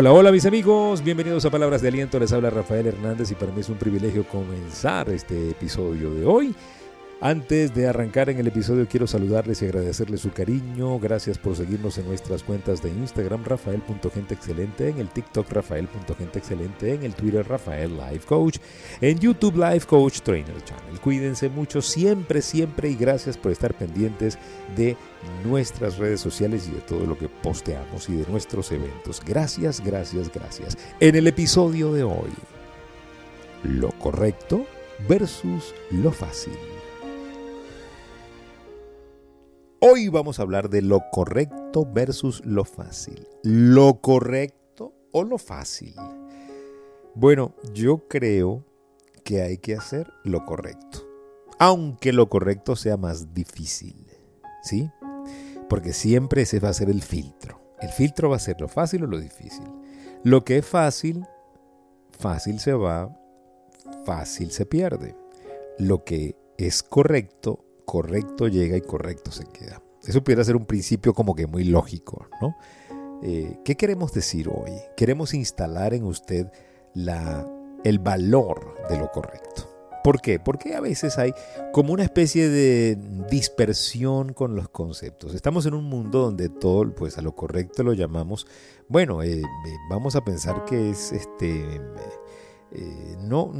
Hola, hola, mis amigos, bienvenidos a Palabras de Aliento, les habla Rafael Hernández y para mí es un privilegio comenzar este episodio de hoy antes de arrancar en el episodio quiero saludarles y agradecerles su cariño. Gracias por seguirnos en nuestras cuentas de Instagram rafael.genteexcelente, en el TikTok rafael.genteexcelente, en el Twitter Rafael Life Coach, en YouTube Life Coach Trainer Channel. Cuídense mucho siempre, siempre y gracias por estar pendientes de nuestras redes sociales y de todo lo que posteamos y de nuestros eventos. Gracias, gracias, gracias. En el episodio de hoy, lo correcto versus lo fácil. Hoy vamos a hablar de lo correcto versus lo fácil. ¿Lo correcto o lo fácil? Bueno, yo creo que hay que hacer lo correcto. Aunque lo correcto sea más difícil. ¿Sí? Porque siempre ese va a ser el filtro. El filtro va a ser lo fácil o lo difícil. Lo que es fácil, fácil se va, fácil se pierde. Lo que es correcto, correcto llega y correcto se queda. Eso pudiera ser un principio como que muy lógico, ¿no? Eh, ¿Qué queremos decir hoy? Queremos instalar en usted la, el valor de lo correcto. ¿Por qué? Porque a veces hay como una especie de dispersión con los conceptos. Estamos en un mundo donde todo, pues a lo correcto lo llamamos, bueno, eh, vamos a pensar que es este no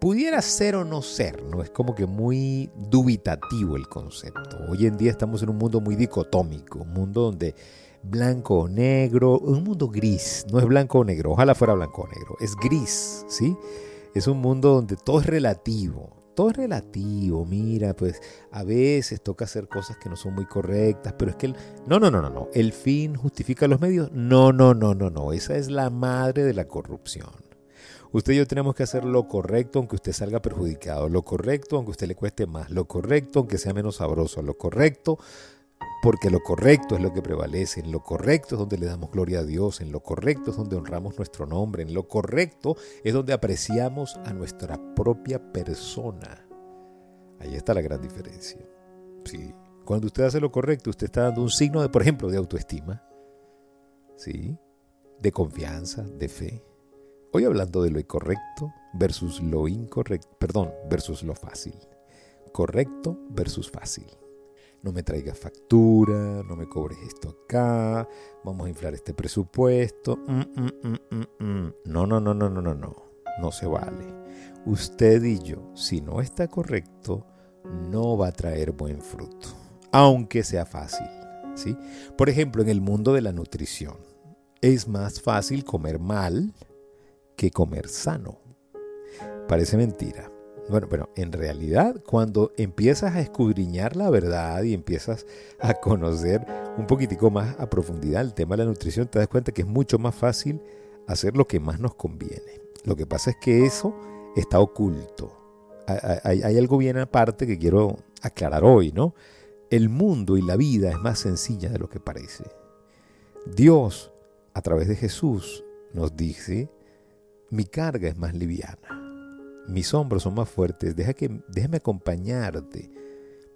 pudiera ser o no ser, ¿no? Es como que muy dubitativo el concepto. Hoy en día estamos en un mundo muy dicotómico, un mundo donde blanco o negro, un mundo gris, no es blanco o negro, ojalá fuera blanco o negro, es gris, ¿sí? Es un mundo donde todo es relativo, todo es relativo, mira, pues a veces toca hacer cosas que no son muy correctas, pero es que el, no, no, no, no, no, el fin justifica los medios, no, no, no, no, no, esa es la madre de la corrupción. Usted y yo tenemos que hacer lo correcto aunque usted salga perjudicado, lo correcto aunque usted le cueste más, lo correcto aunque sea menos sabroso, lo correcto porque lo correcto es lo que prevalece, en lo correcto es donde le damos gloria a Dios, en lo correcto es donde honramos nuestro nombre, en lo correcto es donde apreciamos a nuestra propia persona. Ahí está la gran diferencia. Sí. Cuando usted hace lo correcto, usted está dando un signo de, por ejemplo, de autoestima, ¿sí? de confianza, de fe. Hoy hablando de lo incorrecto versus lo incorrecto, perdón, versus lo fácil. Correcto versus fácil. No me traigas factura, no me cobres esto acá, vamos a inflar este presupuesto. Mm, mm, mm, no, no, no, no, no, no, no. No se vale. Usted y yo, si no está correcto, no va a traer buen fruto, aunque sea fácil. ¿sí? Por ejemplo, en el mundo de la nutrición, es más fácil comer mal que comer sano. Parece mentira. Bueno, pero en realidad cuando empiezas a escudriñar la verdad y empiezas a conocer un poquitico más a profundidad el tema de la nutrición, te das cuenta que es mucho más fácil hacer lo que más nos conviene. Lo que pasa es que eso está oculto. Hay, hay algo bien aparte que quiero aclarar hoy, ¿no? El mundo y la vida es más sencilla de lo que parece. Dios, a través de Jesús, nos dice mi carga es más liviana. Mis hombros son más fuertes. Deja que, déjame acompañarte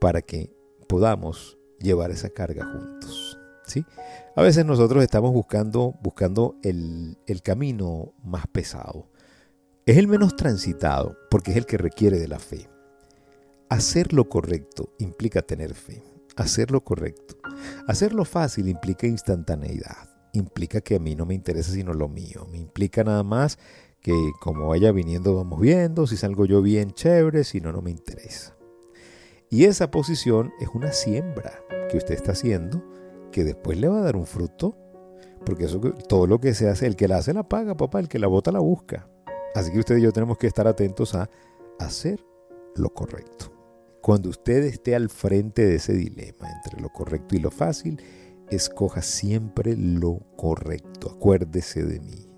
para que podamos llevar esa carga juntos. ¿sí? A veces nosotros estamos buscando, buscando el, el camino más pesado. Es el menos transitado porque es el que requiere de la fe. Hacer lo correcto implica tener fe. Hacer lo correcto. Hacerlo fácil implica instantaneidad implica que a mí no me interesa sino lo mío. Me implica nada más que como vaya viniendo vamos viendo, si salgo yo bien, chévere, si no, no me interesa. Y esa posición es una siembra que usted está haciendo que después le va a dar un fruto, porque eso, todo lo que se hace, el que la hace la paga, papá, el que la bota la busca. Así que usted y yo tenemos que estar atentos a hacer lo correcto. Cuando usted esté al frente de ese dilema entre lo correcto y lo fácil, escoja siempre lo correcto. Acuérdese de mí.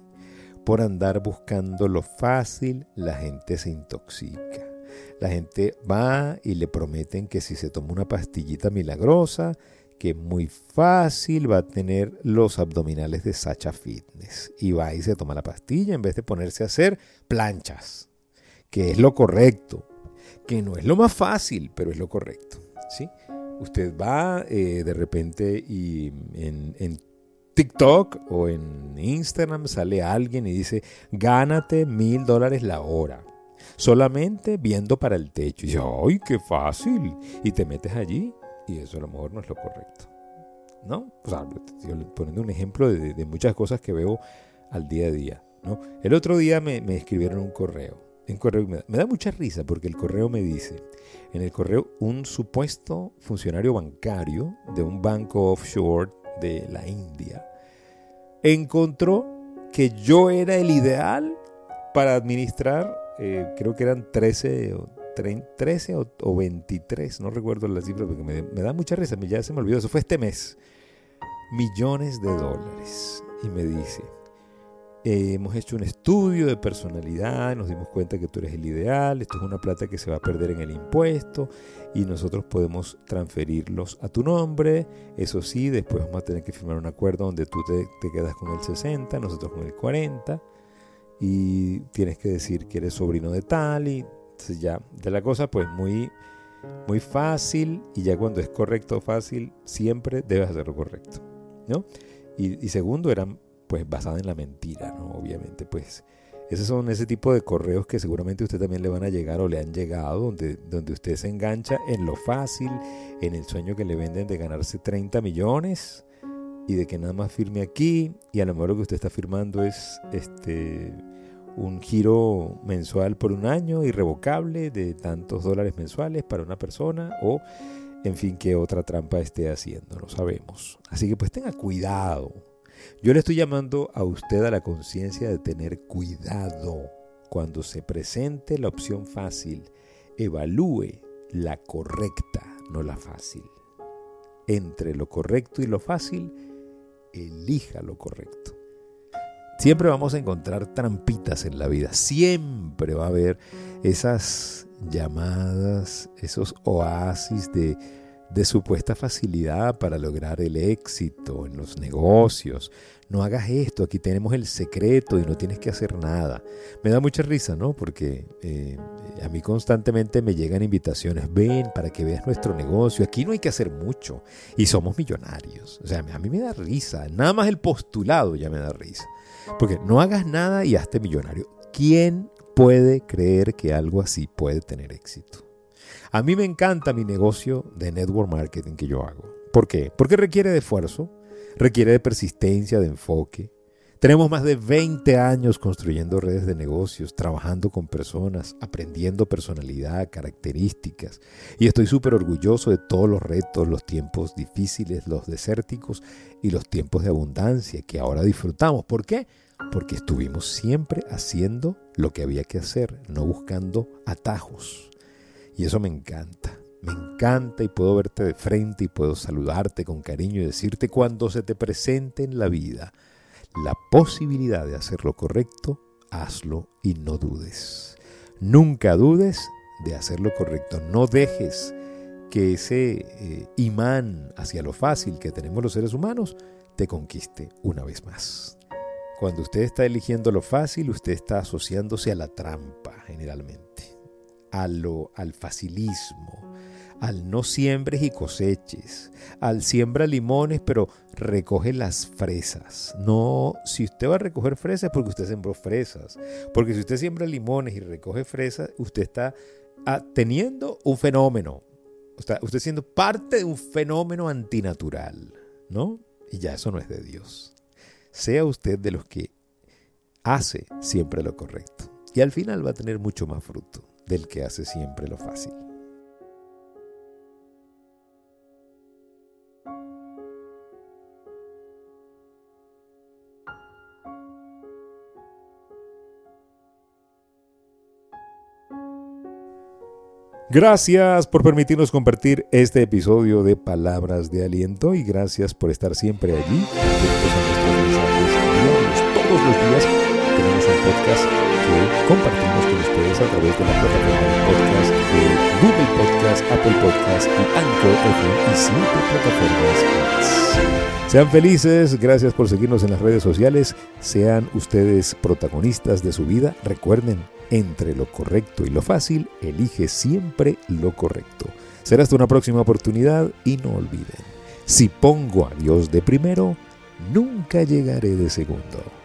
Por andar buscando lo fácil, la gente se intoxica. La gente va y le prometen que si se toma una pastillita milagrosa, que muy fácil va a tener los abdominales de Sacha Fitness. Y va y se toma la pastilla en vez de ponerse a hacer planchas, que es lo correcto, que no es lo más fácil, pero es lo correcto. ¿sí? Usted va eh, de repente y en, TikTok o en Instagram sale alguien y dice, gánate mil dólares la hora. Solamente viendo para el techo. Y dice, ¡ay, qué fácil! Y te metes allí y eso a lo mejor no es lo correcto. ¿No? O sea, poniendo un ejemplo de, muchas cosas que veo al día a día. ¿no? El otro día me, escribieron un correo. En correo me, me da mucha risa porque el correo me dice, en el correo un supuesto funcionario bancario de un banco offshore de la India encontró que yo era el ideal para administrar, eh, creo que eran 13 o, 13 o, 23, no recuerdo la cifra porque me, me, da mucha risa, ya se me olvidó, eso fue este mes, millones de dólares. Y me dice, eh, hemos hecho un estudio de personalidad, nos dimos cuenta que tú eres el ideal, esto es una plata que se va a perder en el impuesto y nosotros podemos transferirlos a tu nombre. Eso sí, después vamos a tener que firmar un acuerdo donde tú te, quedas con el 60, nosotros con el 40 y tienes que decir que eres sobrino de tal y ya, de la cosa pues muy, muy fácil y ya cuando es correcto fácil siempre debes hacerlo correcto. ¿no? Y segundo, eran pues basada en la mentira, ¿no? Obviamente, pues esos son ese tipo de correos que seguramente usted también le van a llegar o le han llegado, donde, donde usted se engancha en lo fácil, en el sueño que le venden de ganarse 30 millones y de que nada más firme aquí y a lo mejor lo que usted está firmando es este un giro mensual por un año irrevocable de tantos dólares mensuales para una persona o en fin qué otra trampa esté haciendo, no sabemos. Así que pues tenga cuidado yo le estoy llamando a usted a la conciencia de tener cuidado cuando se presente la opción fácil. Evalúe la correcta, no la fácil. Entre lo correcto y lo fácil, elija lo correcto. Siempre vamos a encontrar trampitas en la vida. Siempre va a haber esas llamadas, esos oasis de de supuesta facilidad para lograr el éxito en los negocios. No hagas esto, aquí tenemos el secreto y no tienes que hacer nada. Me da mucha risa, ¿no? Porque eh, a mí constantemente me llegan invitaciones, ven para que veas nuestro negocio, aquí no hay que hacer mucho y somos millonarios. O sea, a mí me da risa, nada más el postulado ya me da risa. Porque no hagas nada y hazte millonario. ¿Quién puede creer que algo así puede tener éxito? A mí me encanta mi negocio de network marketing que yo hago. ¿Por qué? Porque requiere de esfuerzo, requiere de persistencia, de enfoque. Tenemos más de 20 años construyendo redes de negocios, trabajando con personas, aprendiendo personalidad, características. Y estoy súper orgulloso de todos los retos, los tiempos difíciles, los desérticos y los tiempos de abundancia que ahora disfrutamos. ¿Por qué? Porque estuvimos siempre haciendo lo que había que hacer, no buscando atajos. Y eso me encanta. Me encanta y puedo verte de frente y puedo saludarte con cariño y decirte cuando se te presente en la vida la posibilidad de hacer lo correcto, hazlo y no dudes. Nunca dudes de hacer lo correcto. No dejes que ese eh, imán hacia lo fácil que tenemos los seres humanos te conquiste una vez más. Cuando usted está eligiendo lo fácil, usted está asociándose a la trampa generalmente al facilismo, al no siembres y coseches, al siembra limones pero recoge las fresas. No, si usted va a recoger fresas es porque usted sembró fresas, porque si usted siembra limones y recoge fresas, usted está ah, teniendo un fenómeno, está usted siendo parte de un fenómeno antinatural, ¿no? Y ya eso no es de Dios. Sea usted de los que hace siempre lo correcto. Y al final va a tener mucho más fruto del que hace siempre lo fácil. Gracias por permitirnos compartir este episodio de Palabras de Aliento y gracias por estar siempre allí. Todos los días tenemos un podcast que compartimos a través de la plataforma de podcast de Google Podcast, Apple Podcast y Anchor FM y cinco plataformas más. Sean felices, gracias por seguirnos en las redes sociales, sean ustedes protagonistas de su vida, recuerden, entre lo correcto y lo fácil, elige siempre lo correcto. Será hasta una próxima oportunidad y no olviden, si pongo a Dios de primero, nunca llegaré de segundo.